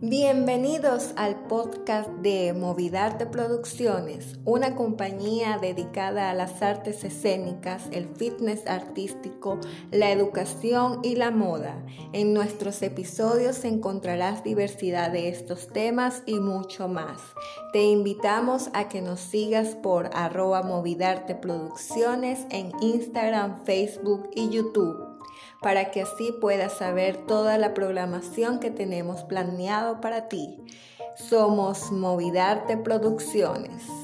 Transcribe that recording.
Bienvenidos al podcast de Movidarte Producciones, una compañía dedicada a las artes escénicas, el fitness artístico, la educación y la moda. En nuestros episodios encontrarás diversidad de estos temas y mucho más. Te invitamos a que nos sigas por arroba Movidarte Producciones en Instagram, Facebook y YouTube para que así puedas saber toda la programación que tenemos planeado para ti. Somos Movidarte Producciones.